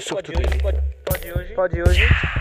de súbito pode hoje, pode hoje. Pode hoje.